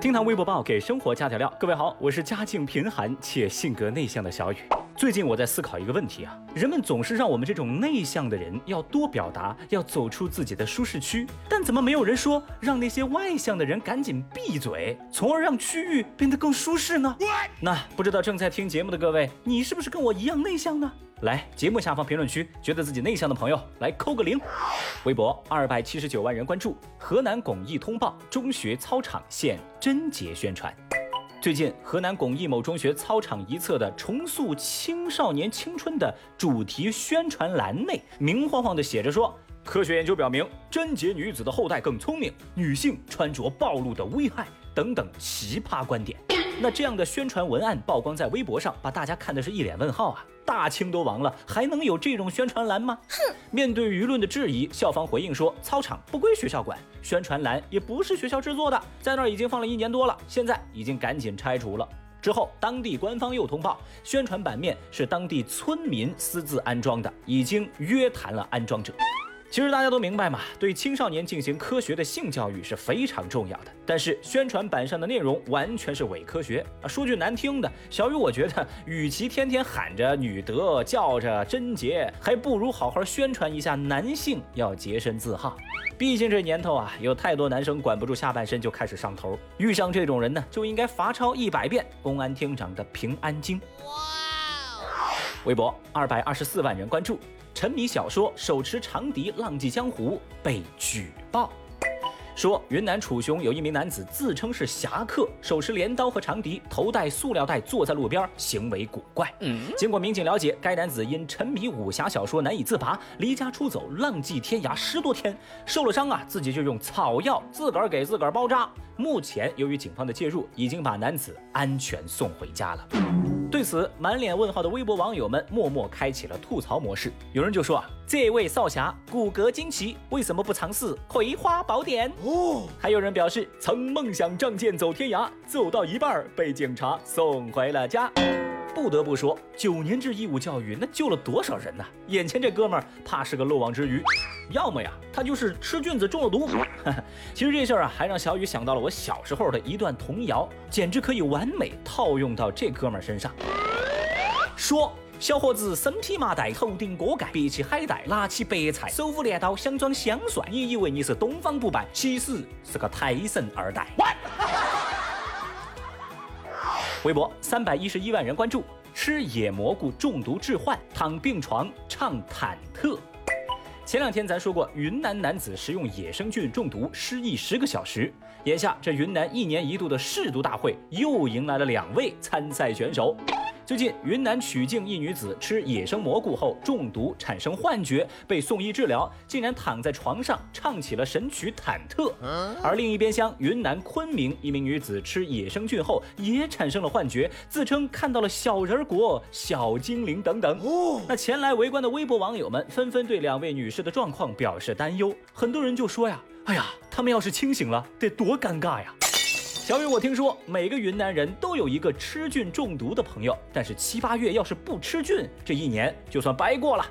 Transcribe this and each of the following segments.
听堂微博报给生活加点料。各位好，我是家境贫寒且性格内向的小雨。最近我在思考一个问题啊，人们总是让我们这种内向的人要多表达，要走出自己的舒适区，但怎么没有人说让那些外向的人赶紧闭嘴，从而让区域变得更舒适呢？那不知道正在听节目的各位，你是不是跟我一样内向呢？来，节目下方评论区，觉得自己内向的朋友来扣个零。微博二百七十九万人关注。河南巩义通报中学操场现贞洁宣传。最近，河南巩义某中学操场一侧的“重塑青少年青春”的主题宣传栏内，明晃晃地写着说：“科学研究表明，贞洁女子的后代更聪明，女性穿着暴露的危害等等奇葩观点。”那这样的宣传文案曝光在微博上，把大家看的是一脸问号啊！大清都亡了，还能有这种宣传栏吗？哼！面对舆论的质疑，校方回应说，操场不归学校管，宣传栏也不是学校制作的，在那儿已经放了一年多了，现在已经赶紧拆除了。之后，当地官方又通报，宣传版面是当地村民私自安装的，已经约谈了安装者。其实大家都明白嘛，对青少年进行科学的性教育是非常重要的。但是宣传板上的内容完全是伪科学啊！说句难听的，小雨我觉得，与其天天喊着女德、叫着贞洁，还不如好好宣传一下男性要洁身自好。毕竟这年头啊，有太多男生管不住下半身就开始上头，遇上这种人呢，就应该罚抄一百遍公安厅长的平安经。哇！微博二百二十四万人关注。沉迷小说，手持长笛浪迹江湖，被举报。说云南楚雄有一名男子自称是侠客，手持镰刀和长笛，头戴塑料袋，坐在路边，行为古怪。嗯，经过民警了解，该男子因沉迷武侠小说难以自拔，离家出走，浪迹天涯十多天，受了伤啊，自己就用草药自个儿给自个儿包扎。目前由于警方的介入，已经把男子安全送回家了。对此，满脸问号的微博网友们默默开启了吐槽模式。有人就说啊，这位少侠骨骼惊奇，为什么不尝试葵花宝典？哦，还有人表示曾梦想仗剑走天涯，走到一半被警察送回了家。不得不说，九年制义务教育那救了多少人呐！眼前这哥们儿怕是个漏网之鱼，要么呀，他就是吃菌子中了毒。其实这事儿啊，还让小雨想到了我小时候的一段童谣，简直可以完美套用到这哥们儿身上。说小伙子身披麻袋，头顶锅盖，别起海带，拿起白菜，手舞镰刀，想装香帅。你以为你是东方不败，其实是个胎神二代。微博三百一十一万人关注，吃野蘑菇中毒致幻，躺病床唱忐忑。前两天咱说过，云南男子食用野生菌中毒失忆十个小时。眼下这云南一年一度的试毒大会又迎来了两位参赛选手。最近，云南曲靖一女子吃野生蘑菇后中毒，产生幻觉，被送医治疗，竟然躺在床上唱起了神曲《忐忑》。而另一边厢，云南昆明一名女子吃野生菌后也产生了幻觉，自称看到了小人国、小精灵等等。那前来围观的微博网友们纷纷对两位女士的状况表示担忧，很多人就说呀：“哎呀，他们要是清醒了，得多尴尬呀！”小雨，我听说每个云南人都有一个吃菌中毒的朋友，但是七八月要是不吃菌，这一年就算白过了。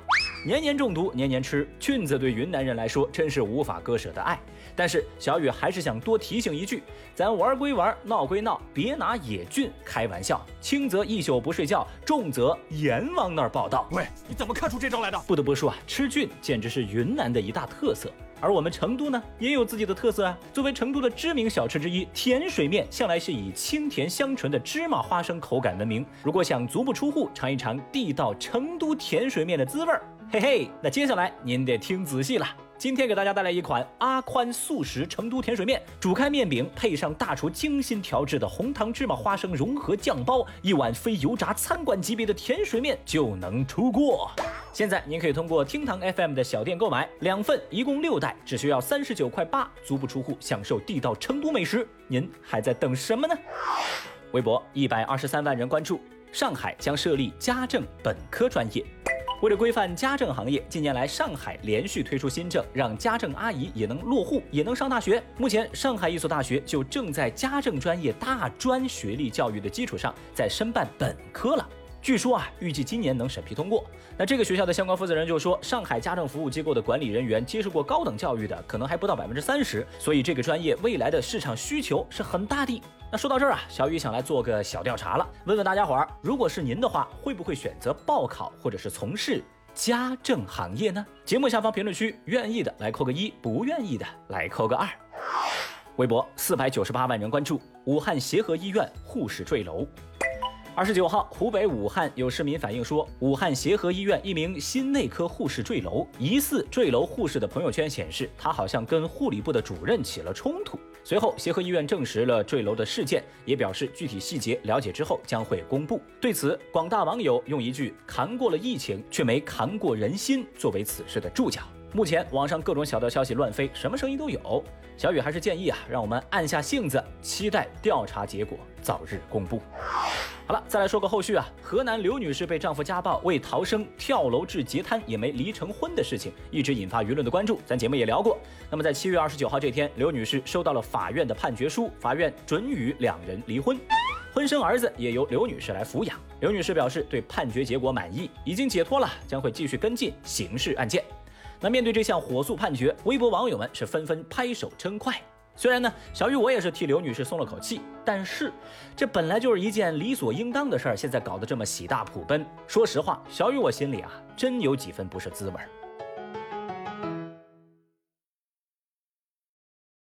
年年中毒，年年吃菌子，对云南人来说真是无法割舍的爱。但是小雨还是想多提醒一句：咱玩归玩，闹归闹，别拿野菌开玩笑。轻则一宿不睡觉，重则阎王那儿报道。喂，你怎么看出这招来的？不得不说啊，吃菌简直是云南的一大特色。而我们成都呢，也有自己的特色啊。作为成都的知名小吃之一，甜水面向来是以清甜香醇的芝麻花生口感闻名。如果想足不出户尝一尝地道成都甜水面的滋味儿，嘿嘿，那接下来您得听仔细了。今天给大家带来一款阿宽素食成都甜水面，煮开面饼，配上大厨精心调制的红糖芝麻花生融合酱包，一碗非油炸餐馆级别的甜水面就能出锅。现在您可以通过厅堂 FM 的小店购买两份，一共六袋，只需要三十九块八，足不出户享受地道成都美食。您还在等什么呢？微博一百二十三万人关注，上海将设立家政本科专业。为了规范家政行业，近年来上海连续推出新政，让家政阿姨也能落户，也能上大学。目前，上海一所大学就正在家政专业大专学历教育的基础上，在申办本科了。据说啊，预计今年能审批通过。那这个学校的相关负责人就说，上海家政服务机构的管理人员接受过高等教育的，可能还不到百分之三十，所以这个专业未来的市场需求是很大的。那说到这儿啊，小雨想来做个小调查了，问问大家伙儿，如果是您的话，会不会选择报考或者是从事家政行业呢？节目下方评论区，愿意的来扣个一，不愿意的来扣个二。微博四百九十八万人关注，武汉协和医院护士坠楼。二十九号，湖北武汉有市民反映说，武汉协和医院一名心内科护士坠楼，疑似坠楼护士的朋友圈显示，他好像跟护理部的主任起了冲突。随后，协和医院证实了坠楼的事件，也表示具体细节了解之后将会公布。对此，广大网友用一句“扛过了疫情，却没扛过人心”作为此事的注脚。目前网上各种小道消息乱飞，什么声音都有。小雨还是建议啊，让我们按下性子，期待调查结果早日公布。好了，再来说个后续啊。河南刘女士被丈夫家暴，为逃生跳楼至截瘫，也没离成婚的事情，一直引发舆论的关注。咱节目也聊过。那么在七月二十九号这天，刘女士收到了法院的判决书，法院准予两人离婚，婚生儿子也由刘女士来抚养。刘女士表示对判决结果满意，已经解脱了，将会继续跟进刑事案件。那面对这项火速判决，微博网友们是纷纷拍手称快。虽然呢，小雨我也是替刘女士松了口气，但是这本来就是一件理所应当的事儿，现在搞得这么喜大普奔，说实话，小雨我心里啊真有几分不是滋味儿。